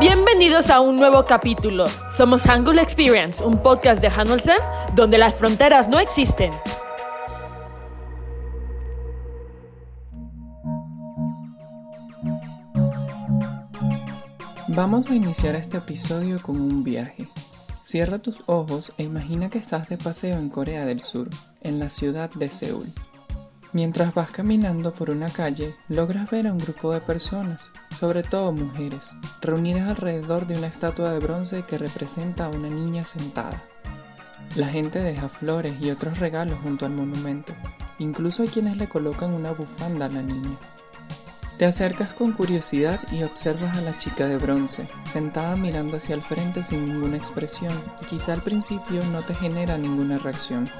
Bienvenidos a un nuevo capítulo. Somos Hangul Experience, un podcast de Hanulsen donde las fronteras no existen. Vamos a iniciar este episodio con un viaje. Cierra tus ojos e imagina que estás de paseo en Corea del Sur, en la ciudad de Seúl. Mientras vas caminando por una calle, logras ver a un grupo de personas, sobre todo mujeres, reunidas alrededor de una estatua de bronce que representa a una niña sentada. La gente deja flores y otros regalos junto al monumento, incluso hay quienes le colocan una bufanda a la niña. Te acercas con curiosidad y observas a la chica de bronce, sentada mirando hacia el frente sin ninguna expresión, y quizá al principio no te genera ninguna reacción.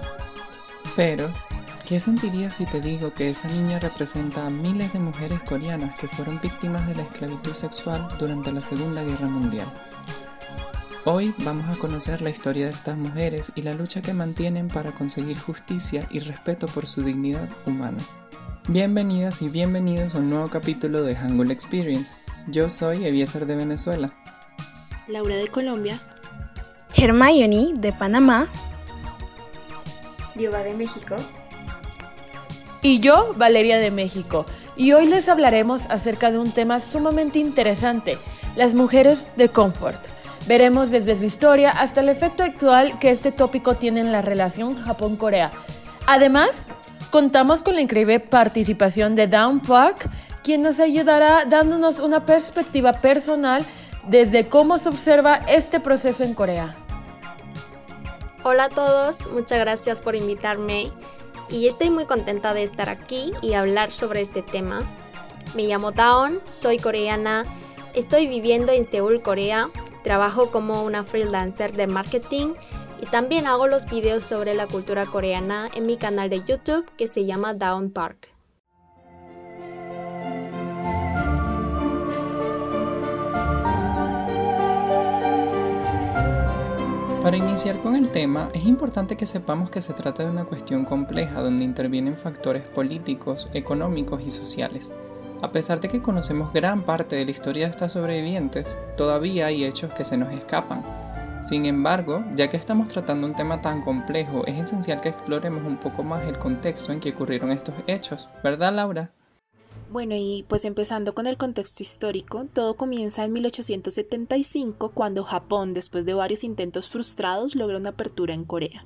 Pero, ¿qué sentirías si te digo que esa niña representa a miles de mujeres coreanas que fueron víctimas de la esclavitud sexual durante la Segunda Guerra Mundial? Hoy vamos a conocer la historia de estas mujeres y la lucha que mantienen para conseguir justicia y respeto por su dignidad humana. Bienvenidas y bienvenidos a un nuevo capítulo de Hangul Experience. Yo soy Eviezer de Venezuela. Laura de Colombia. Hermione de Panamá. Diva de México. Y yo, Valeria de México. Y hoy les hablaremos acerca de un tema sumamente interesante, las mujeres de confort. Veremos desde su historia hasta el efecto actual que este tópico tiene en la relación Japón-Corea. Además, Contamos con la increíble participación de Down Park, quien nos ayudará dándonos una perspectiva personal desde cómo se observa este proceso en Corea. Hola a todos, muchas gracias por invitarme y estoy muy contenta de estar aquí y hablar sobre este tema. Me llamo Dawn, soy coreana, estoy viviendo en Seúl, Corea, trabajo como una freelancer de marketing y también hago los videos sobre la cultura coreana en mi canal de YouTube que se llama Down Park. Para iniciar con el tema, es importante que sepamos que se trata de una cuestión compleja donde intervienen factores políticos, económicos y sociales. A pesar de que conocemos gran parte de la historia de estas sobrevivientes, todavía hay hechos que se nos escapan, sin embargo, ya que estamos tratando un tema tan complejo, es esencial que exploremos un poco más el contexto en que ocurrieron estos hechos, ¿verdad Laura? Bueno, y pues empezando con el contexto histórico, todo comienza en 1875 cuando Japón, después de varios intentos frustrados, logra una apertura en Corea.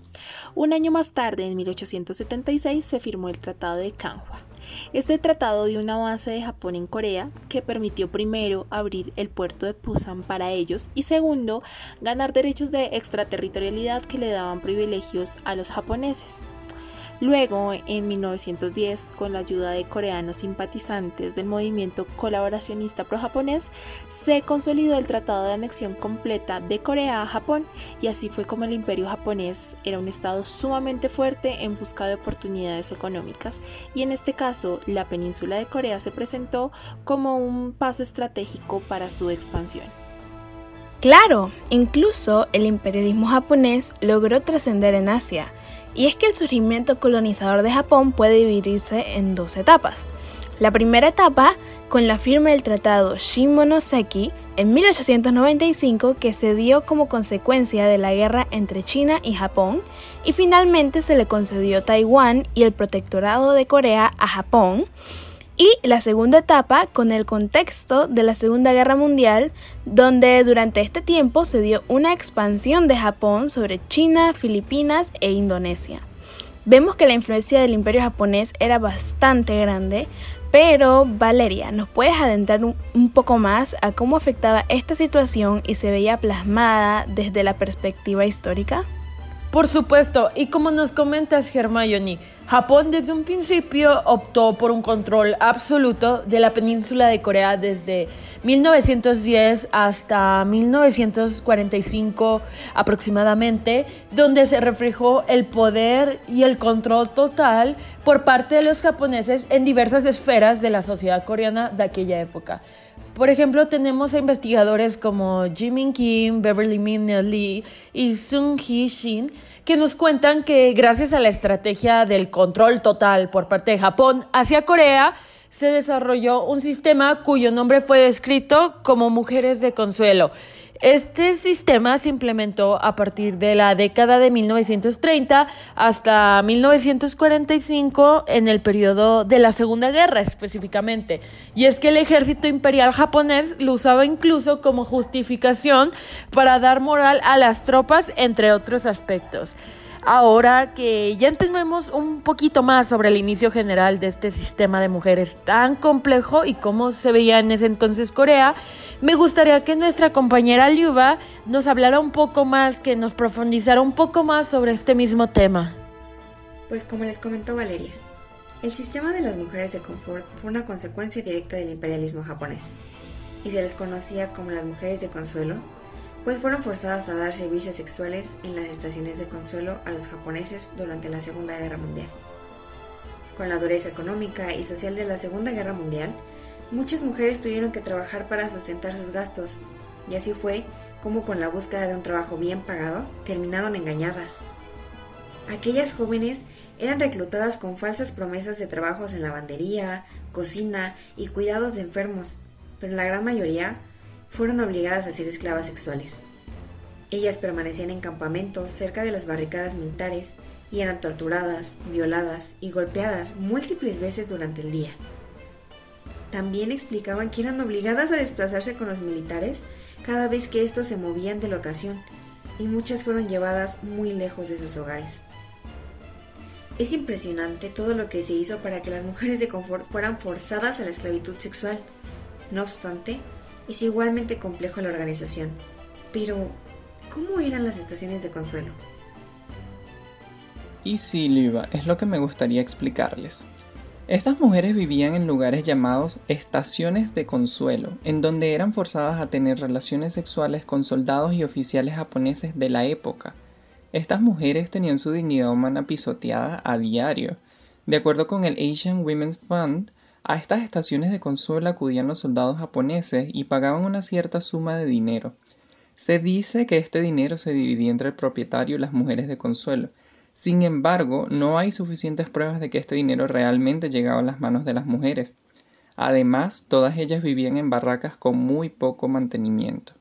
Un año más tarde, en 1876, se firmó el Tratado de Kanhua. Este tratado dio un avance de Japón en Corea que permitió primero abrir el puerto de Pusan para ellos y segundo ganar derechos de extraterritorialidad que le daban privilegios a los japoneses. Luego, en 1910, con la ayuda de coreanos simpatizantes del movimiento colaboracionista pro-japonés, se consolidó el Tratado de Anexión Completa de Corea a Japón y así fue como el imperio japonés era un estado sumamente fuerte en busca de oportunidades económicas y en este caso la península de Corea se presentó como un paso estratégico para su expansión. Claro, incluso el imperialismo japonés logró trascender en Asia, y es que el surgimiento colonizador de Japón puede dividirse en dos etapas. La primera etapa con la firma del Tratado Shimonoseki en 1895 que se dio como consecuencia de la guerra entre China y Japón y finalmente se le concedió Taiwán y el protectorado de Corea a Japón y la segunda etapa con el contexto de la Segunda Guerra Mundial, donde durante este tiempo se dio una expansión de Japón sobre China, Filipinas e Indonesia. Vemos que la influencia del imperio japonés era bastante grande, pero Valeria, ¿nos puedes adentrar un, poco más a cómo afectaba esta situación y se veía plasmada desde la perspectiva histórica? Por supuesto, y como nos comentas Hermione, Japón desde un principio optó por un control absoluto de la península de Corea desde 1910 hasta 1945 aproximadamente, donde se reflejó el poder y el control total por parte de los japoneses en diversas esferas de la sociedad coreana de aquella época. Por ejemplo, tenemos a investigadores como Jimin Kim, Beverly Min Lee y Sung Hee Shin que nos cuentan que gracias a la estrategia del control total por parte de Japón hacia Corea, se desarrolló un sistema cuyo nombre fue descrito como mujeres de consuelo. Este sistema se implementó a partir de la década de 1930 hasta 1945 en el periodo de la Segunda Guerra específicamente. Y es que el ejército imperial japonés lo usaba incluso como justificación para dar moral a las tropas, entre otros aspectos. Ahora que ya entendemos un poquito más sobre el inicio general de este sistema de mujeres tan complejo y cómo se veía en ese entonces Corea, me gustaría que nuestra compañera Liuba nos hablara un poco más, que nos profundizara un poco más sobre este mismo tema. Pues como les comentó Valeria, el sistema de las mujeres de confort fue una consecuencia directa del imperialismo japonés y se les conocía como las mujeres de consuelo pues fueron forzadas a dar servicios sexuales en las estaciones de consuelo a los japoneses durante la Segunda Guerra Mundial. Con la dureza económica y social de la Segunda Guerra Mundial, muchas mujeres tuvieron que trabajar para sustentar sus gastos, y así fue como con la búsqueda de un trabajo bien pagado terminaron engañadas. Aquellas jóvenes eran reclutadas con falsas promesas de trabajos en lavandería, cocina y cuidados de enfermos, pero la gran mayoría fueron obligadas a ser esclavas sexuales. Ellas permanecían en campamentos cerca de las barricadas militares y eran torturadas, violadas y golpeadas múltiples veces durante el día. También explicaban que eran obligadas a desplazarse con los militares cada vez que estos se movían de locación y muchas fueron llevadas muy lejos de sus hogares. Es impresionante todo lo que se hizo para que las mujeres de confort fueran forzadas a la esclavitud sexual. No obstante, es igualmente complejo la organización. Pero, ¿cómo eran las estaciones de consuelo? Y sí, Liva, es lo que me gustaría explicarles. Estas mujeres vivían en lugares llamados estaciones de consuelo, en donde eran forzadas a tener relaciones sexuales con soldados y oficiales japoneses de la época. Estas mujeres tenían su dignidad humana pisoteada a diario. De acuerdo con el Asian Women's Fund, a estas estaciones de consuelo acudían los soldados japoneses y pagaban una cierta suma de dinero. Se dice que este dinero se dividía entre el propietario y las mujeres de consuelo. Sin embargo, no hay suficientes pruebas de que este dinero realmente llegaba a las manos de las mujeres. Además, todas ellas vivían en barracas con muy poco mantenimiento.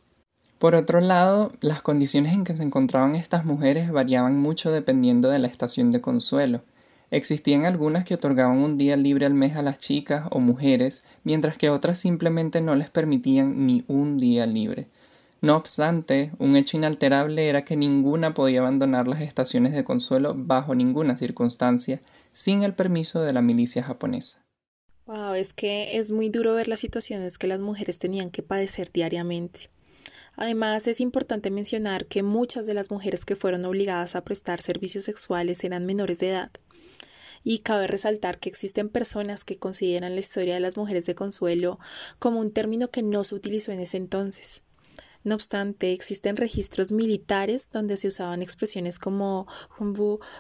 Por otro lado, las condiciones en que se encontraban estas mujeres variaban mucho dependiendo de la estación de consuelo. Existían algunas que otorgaban un día libre al mes a las chicas o mujeres, mientras que otras simplemente no les permitían ni un día libre. No obstante, un hecho inalterable era que ninguna podía abandonar las estaciones de consuelo bajo ninguna circunstancia, sin el permiso de la milicia japonesa. Wow, es que es muy duro ver las situaciones que las mujeres tenían que padecer diariamente. Además, es importante mencionar que muchas de las mujeres que fueron obligadas a prestar servicios sexuales eran menores de edad. Y cabe resaltar que existen personas que consideran la historia de las mujeres de consuelo como un término que no se utilizó en ese entonces. No obstante, existen registros militares donde se usaban expresiones como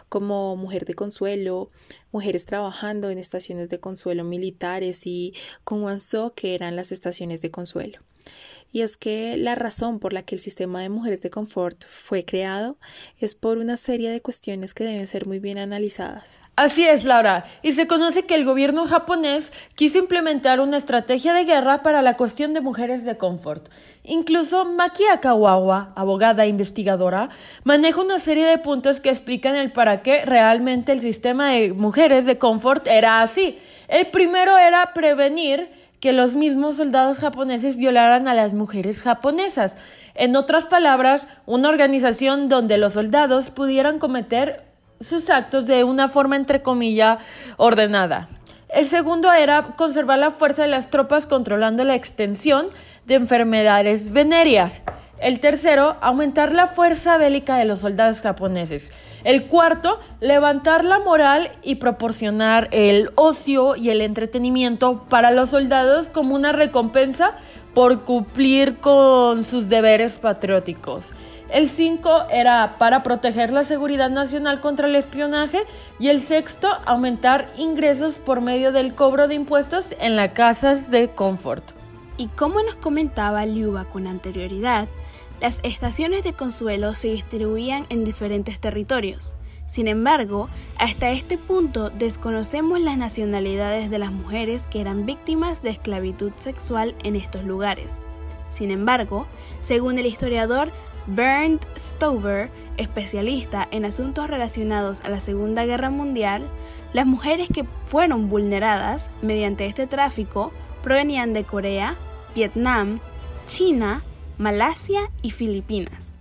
como mujer de consuelo, mujeres trabajando en estaciones de consuelo militares y kunwanso, que eran las estaciones de consuelo. Y es que la razón por la que el sistema de mujeres de confort fue creado es por una serie de cuestiones que deben ser muy bien analizadas. Así es, Laura. Y se conoce que el gobierno japonés quiso implementar una estrategia de guerra para la cuestión de mujeres de confort. Incluso Maki Akawawa, abogada e investigadora, maneja una serie de puntos que explican el para qué realmente el sistema de mujeres de confort era así. El primero era prevenir que los mismos soldados japoneses violaran a las mujeres japonesas. En otras palabras, una organización donde los soldados pudieran cometer sus actos de una forma entre comillas ordenada. El segundo era conservar la fuerza de las tropas controlando la extensión de enfermedades venéreas. El tercero, aumentar la fuerza bélica de los soldados japoneses. El cuarto, levantar la moral y proporcionar el ocio y el entretenimiento para los soldados como una recompensa por cumplir con sus deberes patrióticos. El cinco era para proteger la seguridad nacional contra el espionaje y el sexto, aumentar ingresos por medio del cobro de impuestos en las casas de confort. Y como nos comentaba Liuba con anterioridad, las estaciones de consuelo se distribuían en diferentes territorios. Sin embargo, hasta este punto desconocemos las nacionalidades de las mujeres que eran víctimas de esclavitud sexual en estos lugares. Sin embargo, según el historiador Bernd Stover, especialista en asuntos relacionados a la Segunda Guerra Mundial, las mujeres que fueron vulneradas mediante este tráfico provenían de Corea, Vietnam, China, Malasia y Filipinas.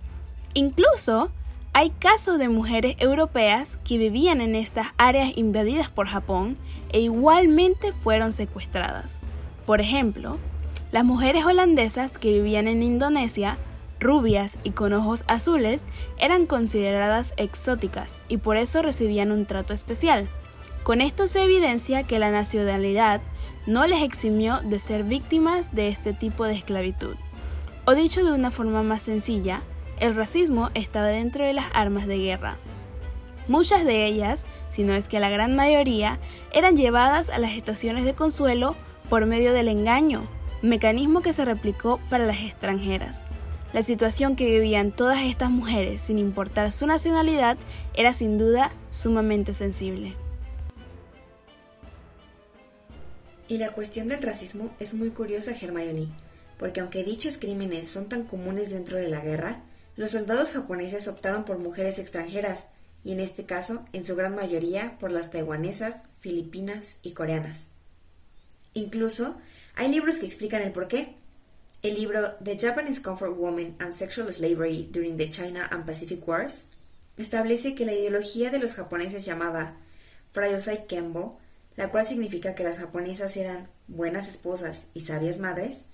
Incluso hay casos de mujeres europeas que vivían en estas áreas invadidas por Japón e igualmente fueron secuestradas. Por ejemplo, las mujeres holandesas que vivían en Indonesia, rubias y con ojos azules, eran consideradas exóticas y por eso recibían un trato especial. Con esto se evidencia que la nacionalidad no les eximió de ser víctimas de este tipo de esclavitud. O dicho de una forma más sencilla, el racismo estaba dentro de las armas de guerra. Muchas de ellas, si no es que la gran mayoría, eran llevadas a las estaciones de consuelo por medio del engaño, mecanismo que se replicó para las extranjeras. La situación que vivían todas estas mujeres, sin importar su nacionalidad, era sin duda sumamente sensible. Y la cuestión del racismo es muy curiosa, Hermione, porque aunque dichos crímenes son tan comunes dentro de la guerra, los soldados japoneses optaron por mujeres extranjeras, y en este caso, en su gran mayoría, por las taiwanesas, filipinas y coreanas. Incluso, hay libros que explican el porqué. El libro The Japanese Comfort Woman and Sexual Slavery During the China and Pacific Wars establece que la ideología de los japoneses llamada Frayosai Kenbo, la cual significa que las japonesas eran buenas esposas y sabias madres,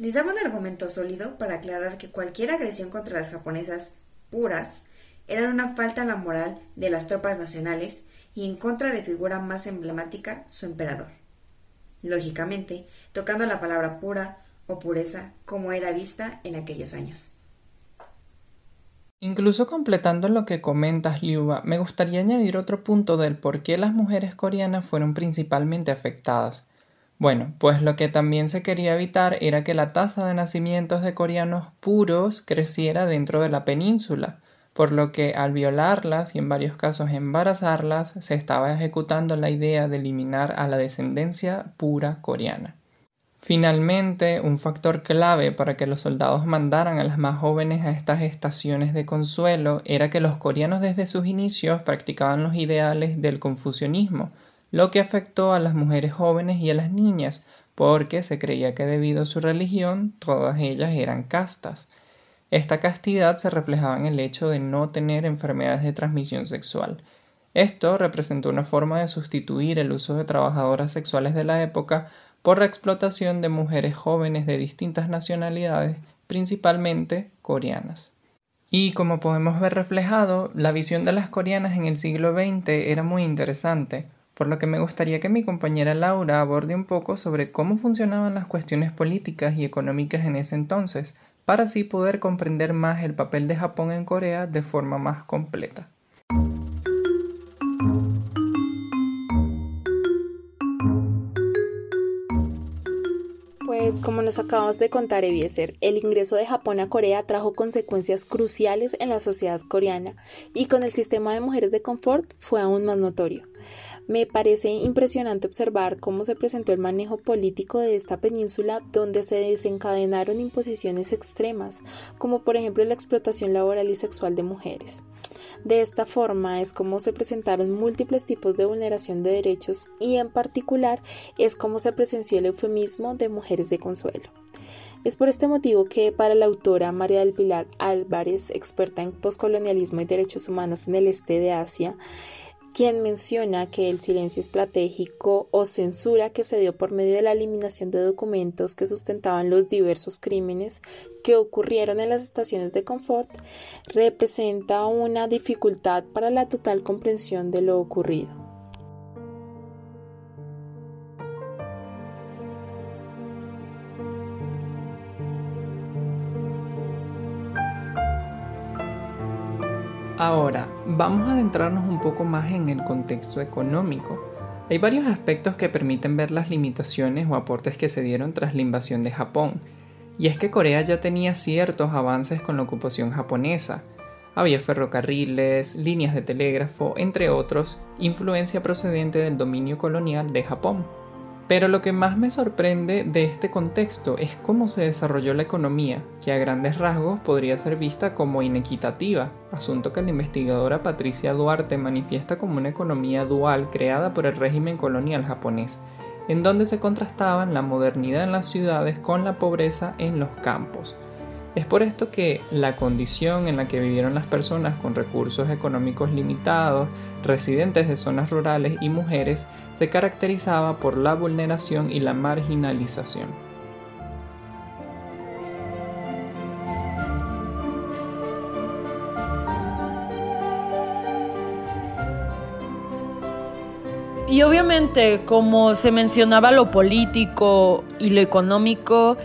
les daba un argumento sólido para aclarar que cualquier agresión contra las japonesas puras era una falta a la moral de las tropas nacionales y en contra de figura más emblemática, su emperador. Lógicamente, tocando la palabra pura o pureza como era vista en aquellos años. Incluso completando lo que comentas, Liuba, me gustaría añadir otro punto del por qué las mujeres coreanas fueron principalmente afectadas. Bueno, pues lo que también se quería evitar era que la tasa de nacimientos de coreanos puros creciera dentro de la península, por lo que al violarlas y en varios casos embarazarlas se estaba ejecutando la idea de eliminar a la descendencia pura coreana. Finalmente, un factor clave para que los soldados mandaran a las más jóvenes a estas estaciones de consuelo era que los coreanos desde sus inicios practicaban los ideales del confucianismo, lo que afectó a las mujeres jóvenes y a las niñas, porque se creía que debido a su religión todas ellas eran castas. Esta castidad se reflejaba en el hecho de no tener enfermedades de transmisión sexual. Esto representó una forma de sustituir el uso de trabajadoras sexuales de la época por la explotación de mujeres jóvenes de distintas nacionalidades, principalmente coreanas. Y como podemos ver reflejado, la visión de las coreanas en el siglo XX era muy interesante, por lo que me gustaría que mi compañera Laura aborde un poco sobre cómo funcionaban las cuestiones políticas y económicas en ese entonces, para así poder comprender más el papel de Japón en Corea de forma más completa. Pues como nos acabamos de contar, el ingreso de Japón a Corea trajo consecuencias cruciales en la sociedad coreana y con el sistema de mujeres de confort fue aún más notorio. Me parece impresionante observar cómo se presentó el manejo político de esta península donde se desencadenaron imposiciones extremas, como por ejemplo la explotación laboral y sexual de mujeres. De esta forma es como se presentaron múltiples tipos de vulneración de derechos y en particular es como se presenció el eufemismo de mujeres de consuelo. Es por este motivo que para la autora María del Pilar Álvarez, experta en poscolonialismo y derechos humanos en el este de Asia, quien menciona que el silencio estratégico o censura que se dio por medio de la eliminación de documentos que sustentaban los diversos crímenes que ocurrieron en las estaciones de confort representa una dificultad para la total comprensión de lo ocurrido. Ahora, vamos a adentrarnos un poco más en el contexto económico. Hay varios aspectos que permiten ver las limitaciones o aportes que se dieron tras la invasión de Japón, y es que Corea ya tenía ciertos avances con la ocupación japonesa. Había ferrocarriles, líneas de telégrafo, entre otros, influencia procedente del dominio colonial de Japón. Pero lo que más me sorprende de este contexto es cómo se desarrolló la economía, que a grandes rasgos podría ser vista como inequitativa, asunto que la investigadora Patricia Duarte manifiesta como una economía dual creada por el régimen colonial japonés, en donde se contrastaban la modernidad en las ciudades con la pobreza en los campos. Es por esto que la condición en la que vivieron las personas con recursos económicos limitados, residentes de zonas rurales y mujeres se caracterizaba por la vulneración y la marginalización. Y obviamente, como se mencionaba lo político y lo económico,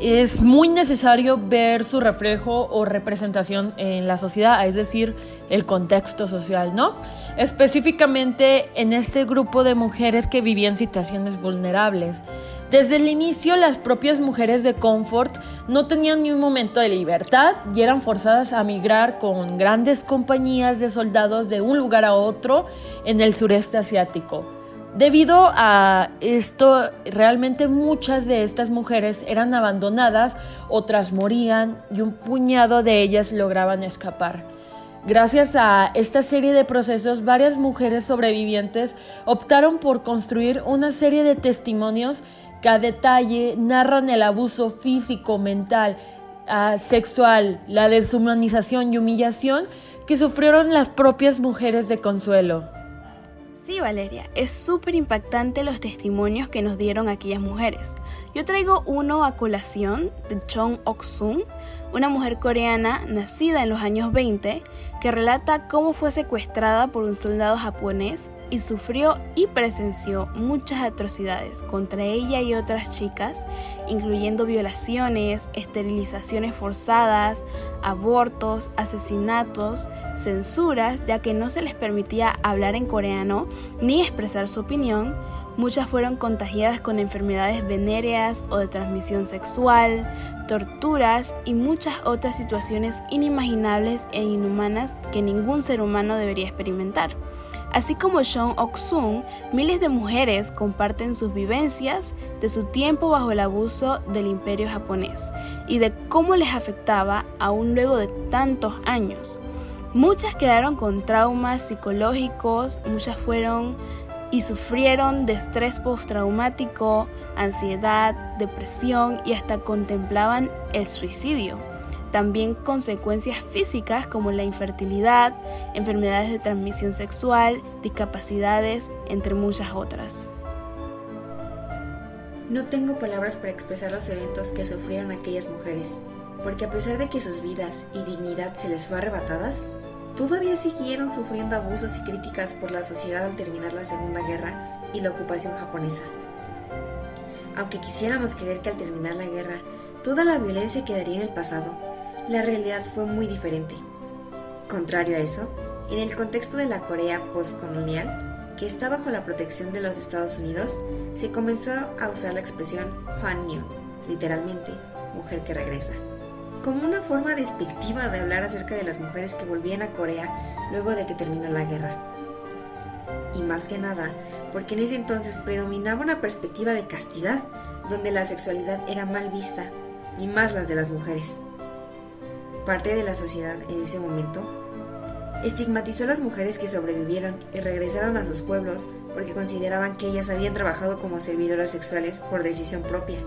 es muy necesario ver su reflejo o representación en la sociedad, es decir, el contexto social, ¿no? Específicamente en este grupo de mujeres que vivían situaciones vulnerables. Desde el inicio, las propias mujeres de Comfort no tenían ni un momento de libertad y eran forzadas a migrar con grandes compañías de soldados de un lugar a otro en el sureste asiático. Debido a esto, realmente muchas de estas mujeres eran abandonadas, otras morían y un puñado de ellas lograban escapar. Gracias a esta serie de procesos, varias mujeres sobrevivientes optaron por construir una serie de testimonios que a detalle narran el abuso físico, mental, ah, sexual, la deshumanización y humillación que sufrieron las propias mujeres de Consuelo. Sí, Valeria, es súper impactante los testimonios que nos dieron aquellas mujeres. Yo traigo uno a colación de Chong Ok-sung, una mujer coreana nacida en los años 20, que relata cómo fue secuestrada por un soldado japonés y sufrió y presenció muchas atrocidades contra ella y otras chicas, incluyendo violaciones, esterilizaciones forzadas, abortos, asesinatos, censuras, ya que no se les permitía hablar en coreano ni expresar su opinión, Muchas fueron contagiadas con enfermedades venéreas o de transmisión sexual, torturas y muchas otras situaciones inimaginables e inhumanas que ningún ser humano debería experimentar. Así como Sean Ok-sung, miles de mujeres comparten sus vivencias de su tiempo bajo el abuso del imperio japonés y de cómo les afectaba aún luego de tantos años. Muchas quedaron con traumas psicológicos, muchas fueron y sufrieron de estrés postraumático, ansiedad, depresión y hasta contemplaban el suicidio. También consecuencias físicas como la infertilidad, enfermedades de transmisión sexual, discapacidades, entre muchas otras. No tengo palabras para expresar los eventos que sufrieron aquellas mujeres, porque a pesar de que sus vidas y dignidad se les fue arrebatadas, todavía siguieron sufriendo abusos y críticas por la sociedad al terminar la Segunda Guerra y la ocupación japonesa. Aunque quisiéramos creer que al terminar la guerra toda la violencia quedaría en el pasado, la realidad fue muy diferente. Contrario a eso, en el contexto de la Corea postcolonial, que está bajo la protección de los Estados Unidos, se comenzó a usar la expresión Hwannyeong, literalmente, mujer que regresa como una forma despectiva de hablar acerca de las mujeres que volvían a Corea luego de que terminó la guerra. Y más que nada, porque en ese entonces predominaba una perspectiva de castidad, donde la sexualidad era mal vista, y más las de las mujeres. Parte de la sociedad en ese momento estigmatizó a las mujeres que sobrevivieron y regresaron a sus pueblos porque consideraban que ellas habían trabajado como servidoras sexuales por decisión propia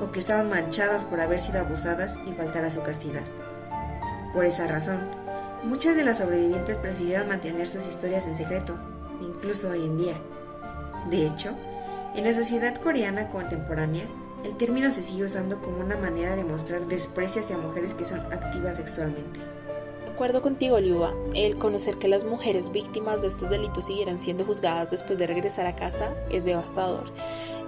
o que estaban manchadas por haber sido abusadas y faltar a su castidad. Por esa razón, muchas de las sobrevivientes prefirieron mantener sus historias en secreto, incluso hoy en día. De hecho, en la sociedad coreana contemporánea, el término se sigue usando como una manera de mostrar desprecio hacia mujeres que son activas sexualmente acuerdo contigo, Liuba. El conocer que las mujeres víctimas de estos delitos siguieran siendo juzgadas después de regresar a casa es devastador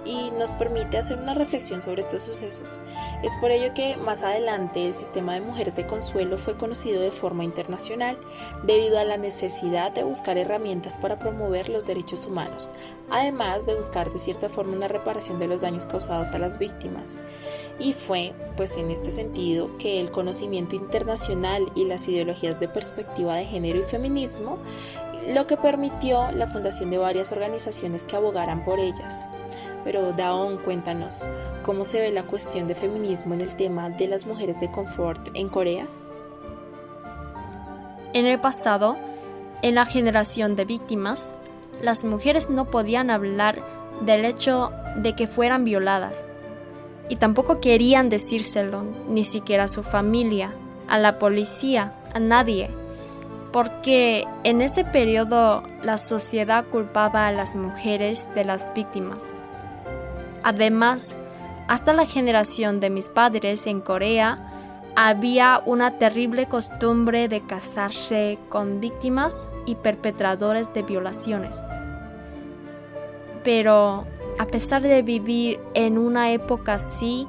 y nos permite hacer una reflexión sobre estos sucesos. Es por ello que más adelante el sistema de mujeres de consuelo fue conocido de forma internacional debido a la necesidad de buscar herramientas para promover los derechos humanos, además de buscar de cierta forma una reparación de los daños causados a las víctimas. Y fue, pues en este sentido, que el conocimiento internacional y las ideologías de perspectiva de género y feminismo, lo que permitió la fundación de varias organizaciones que abogaran por ellas. Pero Daon, cuéntanos, ¿cómo se ve la cuestión de feminismo en el tema de las mujeres de confort en Corea? En el pasado, en la generación de víctimas, las mujeres no podían hablar del hecho de que fueran violadas y tampoco querían decírselo, ni siquiera a su familia, a la policía, a nadie, porque en ese periodo la sociedad culpaba a las mujeres de las víctimas. Además, hasta la generación de mis padres en Corea, había una terrible costumbre de casarse con víctimas y perpetradores de violaciones. Pero a pesar de vivir en una época así,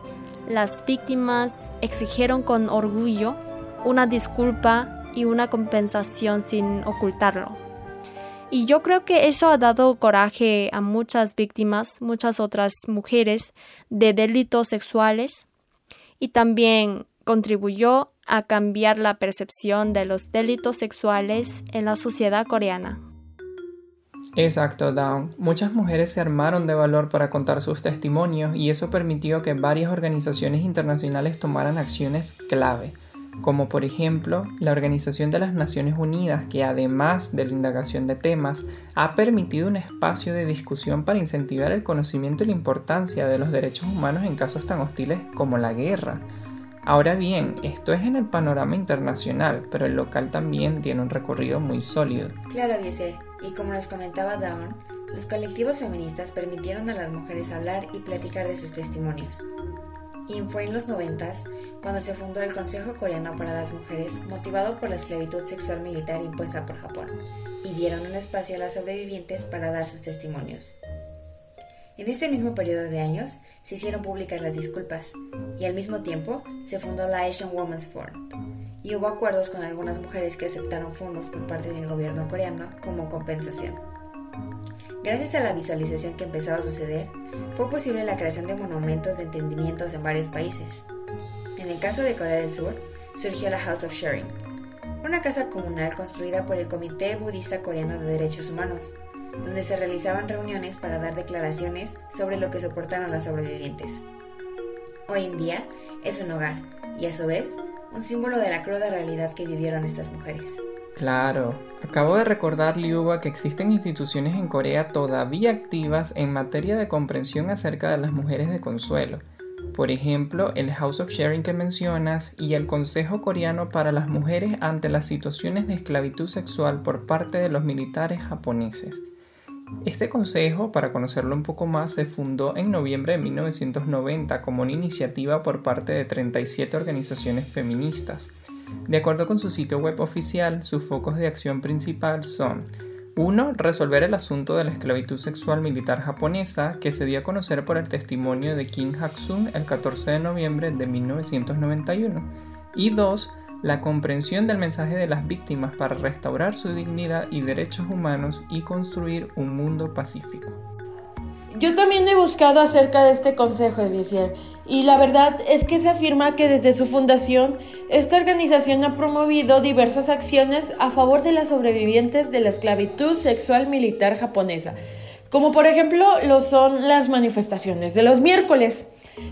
las víctimas exigieron con orgullo una disculpa y una compensación sin ocultarlo. Y yo creo que eso ha dado coraje a muchas víctimas, muchas otras mujeres de delitos sexuales y también contribuyó a cambiar la percepción de los delitos sexuales en la sociedad coreana. Exacto, Down. Muchas mujeres se armaron de valor para contar sus testimonios y eso permitió que varias organizaciones internacionales tomaran acciones clave, como por ejemplo la Organización de las Naciones Unidas, que además de la indagación de temas, ha permitido un espacio de discusión para incentivar el conocimiento y la importancia de los derechos humanos en casos tan hostiles como la guerra. Ahora bien, esto es en el panorama internacional, pero el local también tiene un recorrido muy sólido. Claro, Viese, y como nos comentaba Dawn, los colectivos feministas permitieron a las mujeres hablar y platicar de sus testimonios. Y fue en los noventas cuando se fundó el Consejo Coreano para las Mujeres, motivado por la esclavitud sexual militar impuesta por Japón, y dieron un espacio a las sobrevivientes para dar sus testimonios. En este mismo periodo de años se hicieron públicas las disculpas y al mismo tiempo se fundó la Asian Women's Forum y hubo acuerdos con algunas mujeres que aceptaron fondos por parte del gobierno coreano como compensación. Gracias a la visualización que empezaba a suceder, fue posible la creación de monumentos de entendimientos en varios países. En el caso de Corea del Sur, surgió la House of Sharing, una casa comunal construida por el Comité Budista Coreano de Derechos Humanos, donde se realizaban reuniones para dar declaraciones sobre lo que soportaron las sobrevivientes. Hoy en día es un hogar y a su vez un símbolo de la cruda realidad que vivieron estas mujeres. Claro, acabo de recordar, Liuba, que existen instituciones en Corea todavía activas en materia de comprensión acerca de las mujeres de consuelo. Por ejemplo, el House of Sharing que mencionas y el Consejo Coreano para las Mujeres ante las situaciones de esclavitud sexual por parte de los militares japoneses. Este consejo, para conocerlo un poco más, se fundó en noviembre de 1990 como una iniciativa por parte de 37 organizaciones feministas. De acuerdo con su sitio web oficial, sus focos de acción principal son 1. Resolver el asunto de la esclavitud sexual militar japonesa, que se dio a conocer por el testimonio de Kim Hak-sun el 14 de noviembre de 1991. Y 2 la comprensión del mensaje de las víctimas para restaurar su dignidad y derechos humanos y construir un mundo pacífico. Yo también he buscado acerca de este consejo de Visier y la verdad es que se afirma que desde su fundación esta organización ha promovido diversas acciones a favor de las sobrevivientes de la esclavitud sexual militar japonesa, como por ejemplo lo son las manifestaciones de los miércoles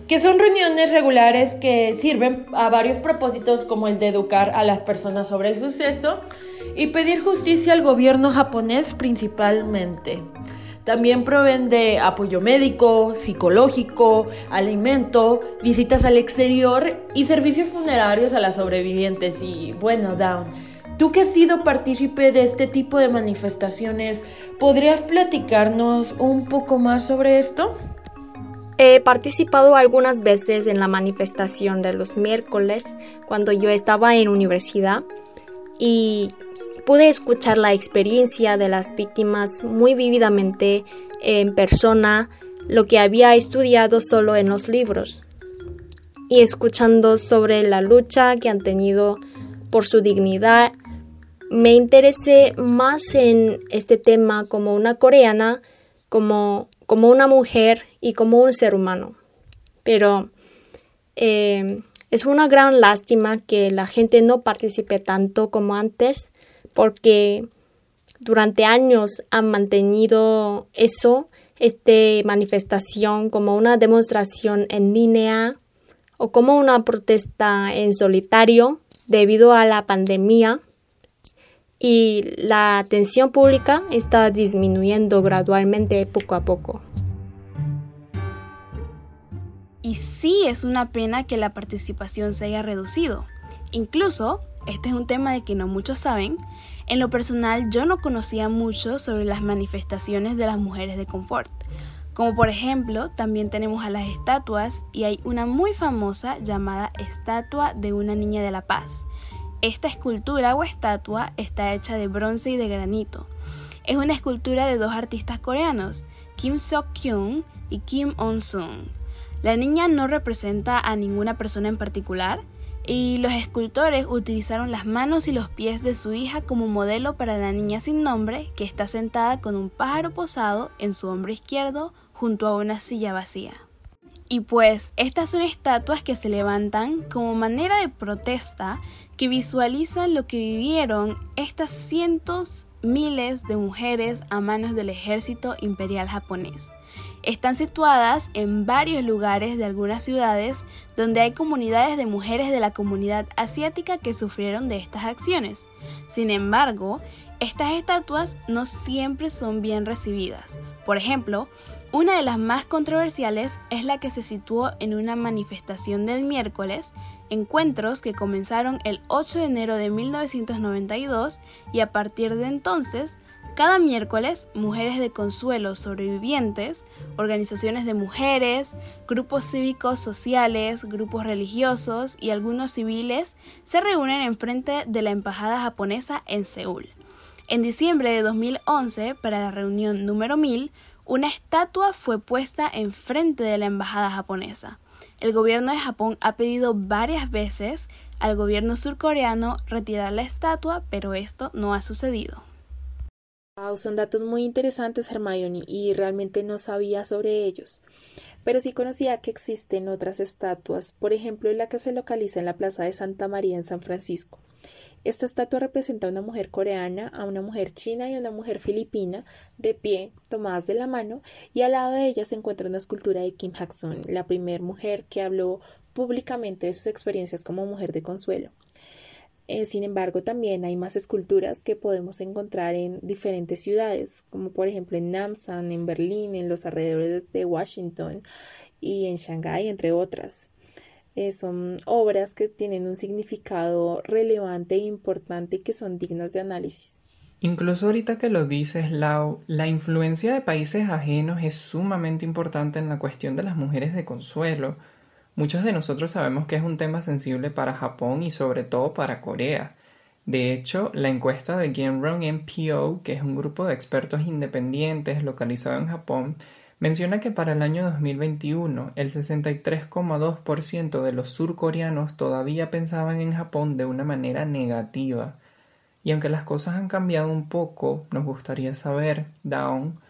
que son reuniones regulares que sirven a varios propósitos como el de educar a las personas sobre el suceso y pedir justicia al gobierno japonés principalmente. También proveen de apoyo médico, psicológico, alimento, visitas al exterior y servicios funerarios a las sobrevivientes. Y bueno, Down, tú que has sido partícipe de este tipo de manifestaciones, ¿podrías platicarnos un poco más sobre esto? He participado algunas veces en la manifestación de los miércoles cuando yo estaba en universidad y pude escuchar la experiencia de las víctimas muy vividamente en persona, lo que había estudiado solo en los libros, y escuchando sobre la lucha que han tenido por su dignidad, me interesé más en este tema como una coreana, como como una mujer y como un ser humano. Pero eh, Es una gran lástima que la gente no participe tanto como antes, porque durante años han mantenido eso, esta manifestación como una demostración en línea o como una protesta en solitario debido a la pandemia y la atención pública está disminuyendo gradualmente poco a poco. Y sí es una pena que la participación se haya reducido. Incluso, este es un tema de que no muchos saben, en lo personal yo no conocía mucho sobre las manifestaciones de las mujeres de confort. Como por ejemplo, también tenemos a las estatuas y hay una muy famosa llamada Estatua de una Niña de la Paz. Esta escultura o estatua está hecha de bronce y de granito. Es una escultura de dos artistas coreanos, Kim Seok-kyung y Kim On-sung. La niña no representa a ninguna persona en particular y los escultores utilizaron las manos y los pies de su hija como modelo para la niña sin nombre que está sentada con un pájaro posado en su hombro izquierdo junto a una silla vacía. Y pues estas son estatuas que se levantan como manera de protesta que visualizan lo que vivieron estas cientos, miles de mujeres a manos del ejército imperial japonés. Están situadas en varios lugares de algunas ciudades donde hay comunidades de mujeres de la comunidad asiática que sufrieron de estas acciones. Sin embargo, estas estatuas no siempre son bien recibidas. Por ejemplo, una de las más controversiales es la que se situó en una manifestación del miércoles, encuentros que comenzaron el 8 de enero de 1992 y a partir de entonces, cada miércoles, mujeres de consuelo sobrevivientes, organizaciones de mujeres, grupos cívicos sociales, grupos religiosos y algunos civiles se reúnen en frente de la embajada japonesa en Seúl. En diciembre de 2011, para la reunión número 1000, una estatua fue puesta enfrente de la embajada japonesa. El gobierno de Japón ha pedido varias veces al gobierno surcoreano retirar la estatua, pero esto no ha sucedido. son datos muy interesantes, Hermione, y realmente no sabía sobre ellos. Pero sí conocía que existen otras estatuas, por ejemplo, la que se localiza en la Plaza de Santa María en San Francisco. Esta estatua representa a una mujer coreana, a una mujer china y a una mujer filipina de pie, tomadas de la mano, y al lado de ella se encuentra una escultura de Kim Hak-sun, la primera mujer que habló públicamente de sus experiencias como mujer de consuelo. Eh, sin embargo, también hay más esculturas que podemos encontrar en diferentes ciudades, como por ejemplo en Namsan, en Berlín, en los alrededores de Washington y en Shanghái, entre otras. Eh, son obras que tienen un significado relevante e importante y que son dignas de análisis. Incluso ahorita que lo dices, Lau, la influencia de países ajenos es sumamente importante en la cuestión de las mujeres de consuelo. Muchos de nosotros sabemos que es un tema sensible para Japón y sobre todo para Corea. De hecho, la encuesta de Genron NPO, que es un grupo de expertos independientes localizado en Japón, Menciona que para el año 2021 el 63,2% de los surcoreanos todavía pensaban en Japón de una manera negativa. Y aunque las cosas han cambiado un poco, nos gustaría saber, Dawn,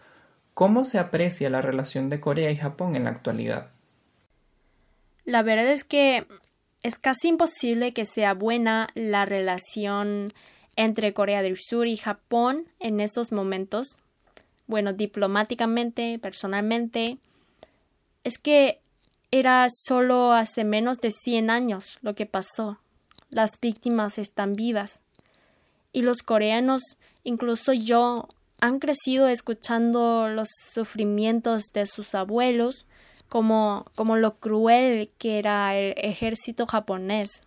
cómo se aprecia la relación de Corea y Japón en la actualidad. La verdad es que es casi imposible que sea buena la relación entre Corea del Sur y Japón en esos momentos bueno, diplomáticamente, personalmente, es que era solo hace menos de 100 años lo que pasó. Las víctimas están vivas. Y los coreanos, incluso yo, han crecido escuchando los sufrimientos de sus abuelos, como, como lo cruel que era el ejército japonés.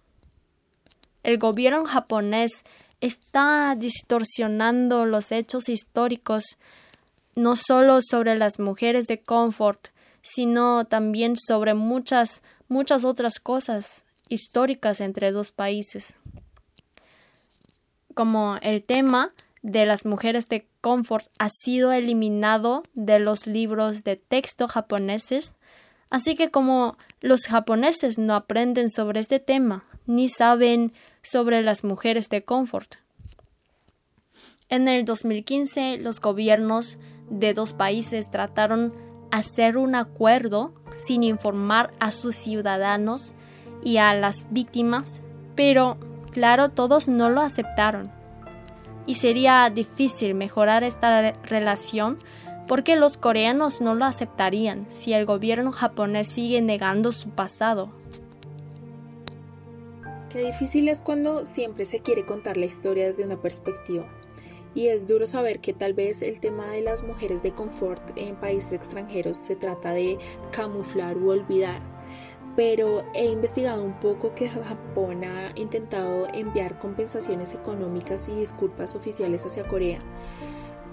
El gobierno japonés está distorsionando los hechos históricos no solo sobre las mujeres de Comfort, sino también sobre muchas, muchas otras cosas históricas entre dos países. Como el tema de las mujeres de Comfort ha sido eliminado de los libros de texto japoneses, así que como los japoneses no aprenden sobre este tema, ni saben sobre las mujeres de Comfort. En el 2015, los gobiernos de dos países trataron hacer un acuerdo sin informar a sus ciudadanos y a las víctimas, pero claro, todos no lo aceptaron. Y sería difícil mejorar esta relación porque los coreanos no lo aceptarían si el gobierno japonés sigue negando su pasado. Qué difícil es cuando siempre se quiere contar la historia desde una perspectiva. Y es duro saber que tal vez el tema de las mujeres de confort en países extranjeros se trata de camuflar u olvidar. Pero he investigado un poco que Japón ha intentado enviar compensaciones económicas y disculpas oficiales hacia Corea.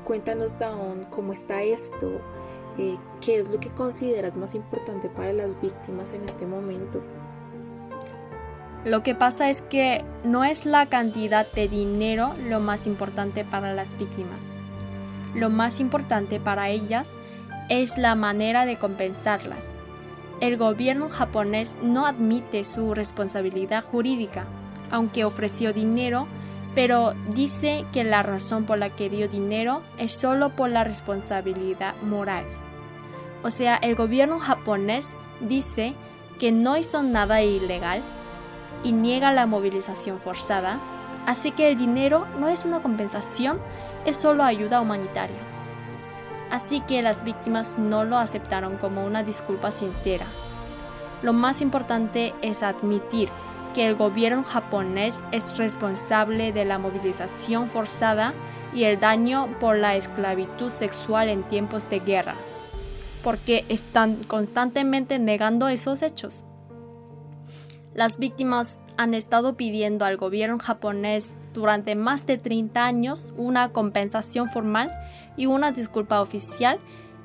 Cuéntanos, Daon, cómo está esto, eh, qué es lo que consideras más importante para las víctimas en este momento. Lo que pasa es que no es la cantidad de dinero lo más importante para las víctimas. Lo más importante para ellas es la manera de compensarlas. El gobierno japonés no admite su responsabilidad jurídica, aunque ofreció dinero, pero dice que la razón por la que dio dinero es solo por la responsabilidad moral. O sea, el gobierno japonés dice que no hizo nada ilegal, y niega la movilización forzada, así que el dinero no es una compensación, es solo ayuda humanitaria. Así que las víctimas no lo aceptaron como una disculpa sincera. Lo más importante es admitir que el gobierno japonés es responsable de la movilización forzada y el daño por la esclavitud sexual en tiempos de guerra, porque están constantemente negando esos hechos. Las víctimas han estado pidiendo al gobierno japonés durante más de 30 años una compensación formal y una disculpa oficial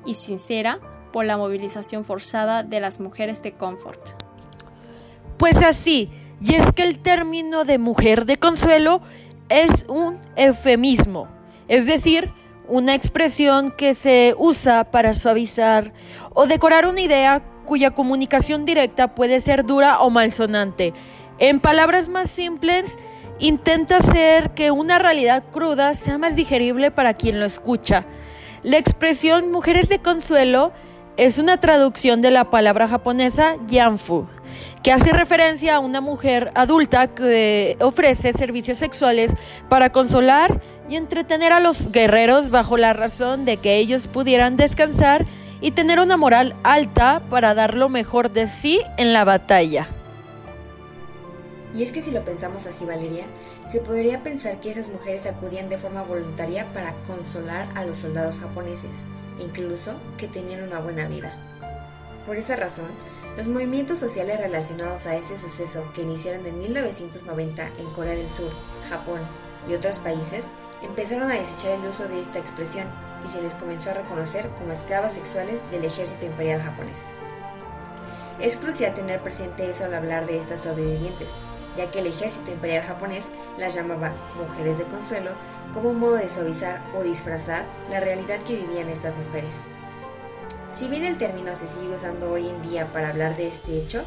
y sincera por la movilización forzada de las mujeres de confort. Pues así, y es que el término de mujer de consuelo es un eufemismo, es decir, una expresión que se usa para suavizar o decorar una idea cuya comunicación directa puede ser dura o malsonante. En palabras más simples, intenta hacer que una realidad cruda sea más digerible para quien lo escucha. La expresión mujeres de consuelo es una traducción de la palabra japonesa yanfu, que hace referencia a una mujer adulta que ofrece servicios sexuales para consolar y entretener a los guerreros bajo la razón de que ellos pudieran descansar y tener una moral alta para dar lo mejor de sí en la batalla. Y es que si lo pensamos así, Valeria, se podría pensar que esas mujeres acudían de forma voluntaria para consolar a los soldados japoneses, incluso que tenían una buena vida. Por esa razón, los movimientos sociales relacionados a este suceso que iniciaron en 1990 en Corea del Sur, Japón y otros países empezaron a desechar el uso de esta expresión y se les comenzó a reconocer como esclavas sexuales del ejército imperial japonés. Es crucial tener presente eso al hablar de estas sobrevivientes, ya que el ejército imperial japonés las llamaba mujeres de consuelo como un modo de suavizar o disfrazar la realidad que vivían estas mujeres. Si bien el término se sigue usando hoy en día para hablar de este hecho,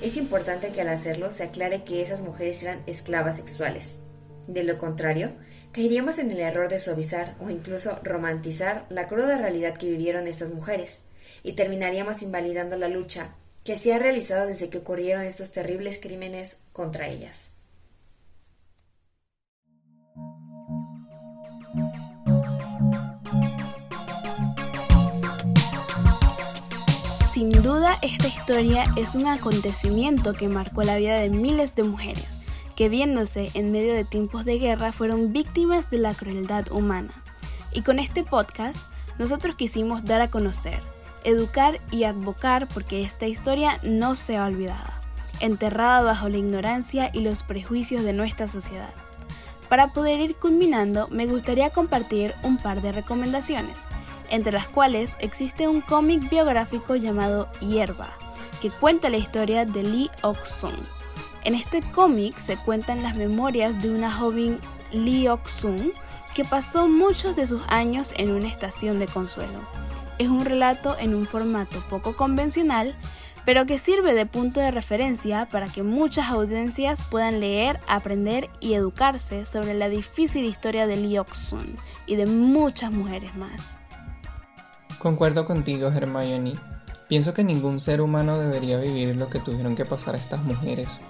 es importante que al hacerlo se aclare que esas mujeres eran esclavas sexuales. De lo contrario, caeríamos en el error de suavizar o incluso romantizar la cruda realidad que vivieron estas mujeres, y terminaríamos invalidando la lucha que se ha realizado desde que ocurrieron estos terribles crímenes contra ellas. Sin duda, esta historia es un acontecimiento que marcó la vida de miles de mujeres que viéndose en medio de tiempos de guerra fueron víctimas de la crueldad humana. Y con este podcast nosotros quisimos dar a conocer, educar y advocar porque esta historia no sea olvidada, enterrada bajo la ignorancia y los prejuicios de nuestra sociedad. Para poder ir culminando, me gustaría compartir un par de recomendaciones, entre las cuales existe un cómic biográfico llamado Hierba, que cuenta la historia de Lee Ok-sung, en este cómic se cuentan las memorias de una joven Lee Ok-sung que pasó muchos de sus años en una estación de consuelo. Es un relato en un formato poco convencional, pero que sirve de punto de referencia para que muchas audiencias puedan leer, aprender y educarse sobre la difícil historia de Lee Ok-sung y de muchas mujeres más. Concuerdo contigo, Hermione. Pienso que ningún ser humano debería vivir lo que tuvieron que pasar estas mujeres.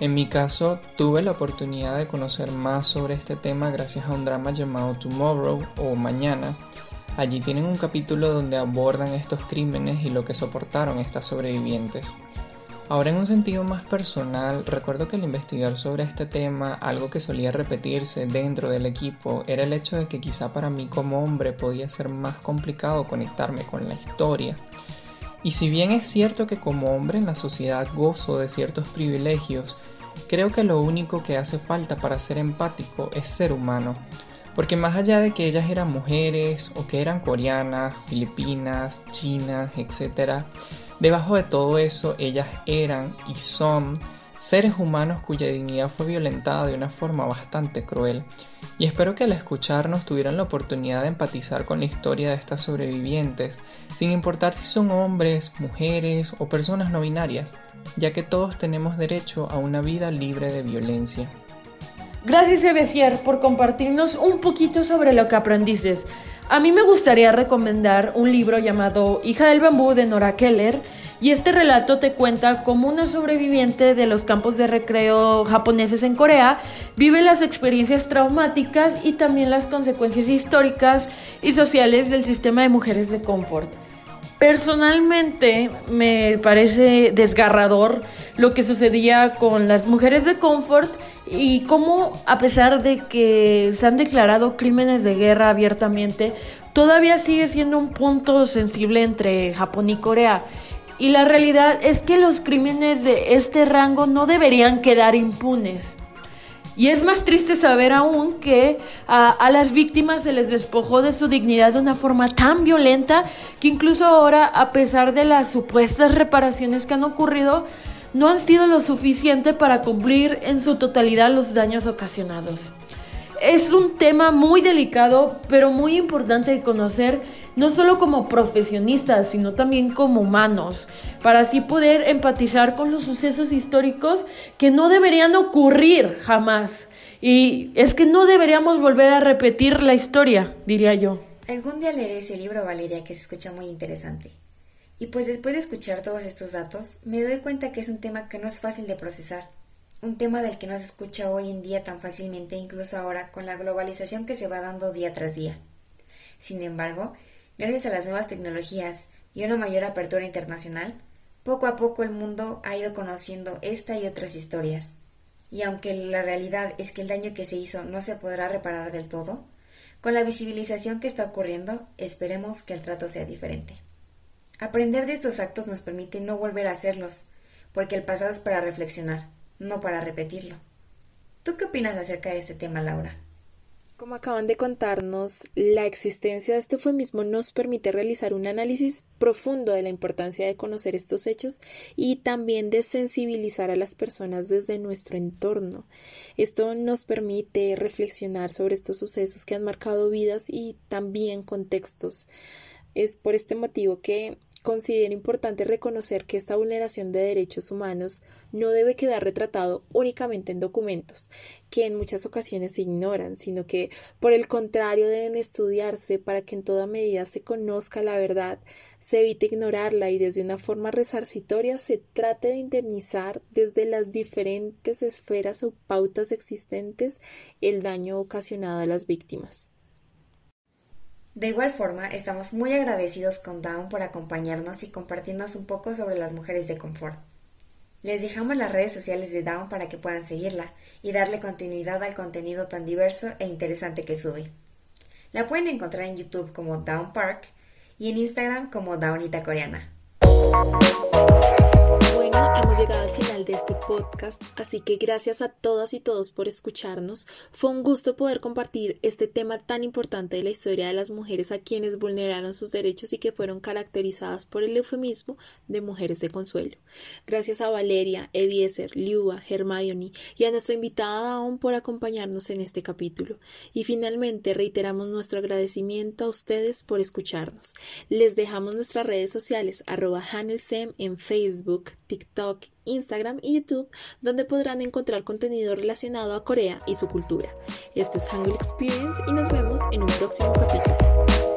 En mi caso, tuve la oportunidad de conocer más sobre este tema gracias a un drama llamado Tomorrow o Mañana. Allí tienen un capítulo donde abordan estos crímenes y lo que soportaron estas sobrevivientes. Ahora en un sentido más personal, recuerdo que al investigar sobre este tema, algo que solía repetirse dentro del equipo era el hecho de que quizá para mí como hombre podía ser más complicado conectarme con la historia. Y si bien es cierto que como hombre en la sociedad gozo de ciertos privilegios, creo que lo único que hace falta para ser empático es ser humano. Porque más allá de que ellas eran mujeres o que eran coreanas, filipinas, chinas, etc., Debajo de todo eso, ellas eran y son seres humanos cuya dignidad fue violentada de una forma bastante cruel. Y espero que al escucharnos tuvieran la oportunidad de empatizar con la historia de estas sobrevivientes, sin importar si son hombres, mujeres o personas no binarias, ya que todos tenemos derecho a una vida libre de violencia. Gracias, Ebesier, por compartirnos un poquito sobre lo que aprendiste. A mí me gustaría recomendar un libro llamado Hija del Bambú de Nora Keller. Y este relato te cuenta cómo una sobreviviente de los campos de recreo japoneses en Corea vive las experiencias traumáticas y también las consecuencias históricas y sociales del sistema de mujeres de confort. Personalmente me parece desgarrador lo que sucedía con las mujeres de confort y cómo a pesar de que se han declarado crímenes de guerra abiertamente, todavía sigue siendo un punto sensible entre Japón y Corea. Y la realidad es que los crímenes de este rango no deberían quedar impunes. Y es más triste saber aún que a, las víctimas se les despojó de su dignidad de una forma tan violenta que incluso ahora, a pesar de las supuestas reparaciones que han ocurrido, no han sido lo suficiente para cumplir en su totalidad los daños ocasionados. Es un tema muy delicado, pero muy importante de conocer, no solo como profesionistas, sino también como humanos, para así poder empatizar con los sucesos históricos que no deberían ocurrir jamás. Y es que no deberíamos volver a repetir la historia, diría yo. Algún día leeré ese libro, Valeria, que se escucha muy interesante. Y pues después de escuchar todos estos datos, me doy cuenta que es un tema que no es fácil de procesar, un tema del que no se escucha hoy en día tan fácilmente incluso ahora con la globalización que se va dando día tras día. Sin embargo, gracias a las nuevas tecnologías y una mayor apertura internacional, poco a poco el mundo ha ido conociendo esta y otras historias. Y aunque la realidad es que el daño que se hizo no se podrá reparar del todo, con la visibilización que está ocurriendo, esperemos que el trato sea diferente. Aprender de estos actos nos permite no volver a hacerlos, porque el pasado es para reflexionar, no para repetirlo. ¿Tú qué opinas acerca de este tema, Laura? Como acaban de contarnos, la existencia de este eufemismo nos permite realizar un análisis profundo de la importancia de conocer estos hechos y también de sensibilizar a las personas desde nuestro entorno. Esto nos permite reflexionar sobre estos sucesos que han marcado vidas y también contextos. Es por este motivo que Considero importante reconocer que esta vulneración de derechos humanos no debe quedar retratado únicamente en documentos, que en muchas ocasiones se ignoran, sino que, por el contrario, deben estudiarse para que en toda medida se conozca la verdad, se evite ignorarla y desde una forma resarcitoria se trate de indemnizar desde las diferentes esferas o pautas existentes el daño ocasionado a las víctimas. De igual forma, estamos muy agradecidos con Down por acompañarnos y compartirnos un poco sobre las mujeres de confort. Les dejamos las redes sociales de Down para que puedan seguirla y darle continuidad al contenido tan diverso e interesante que sube. La pueden encontrar en YouTube como Down Park y en Instagram como Downita Coreana. Bueno, hemos llegado al final de este podcast, así que gracias a todas y todos por escucharnos. Fue un gusto poder compartir este tema tan importante de la historia de las mujeres a quienes vulneraron sus derechos y que fueron caracterizadas por el eufemismo de mujeres de consuelo. Gracias a Valeria, Evieser, Liuba, Hermione y a nuestra invitada Dawn por acompañarnos en este capítulo. Y finalmente reiteramos nuestro agradecimiento a ustedes por escucharnos. Les dejamos nuestras redes sociales arroba Hanelsem en TikTok, Instagram y YouTube, donde podrán encontrar contenido relacionado a Corea y su cultura. Esto es Hangul Experience y nos vemos en un próximo capítulo.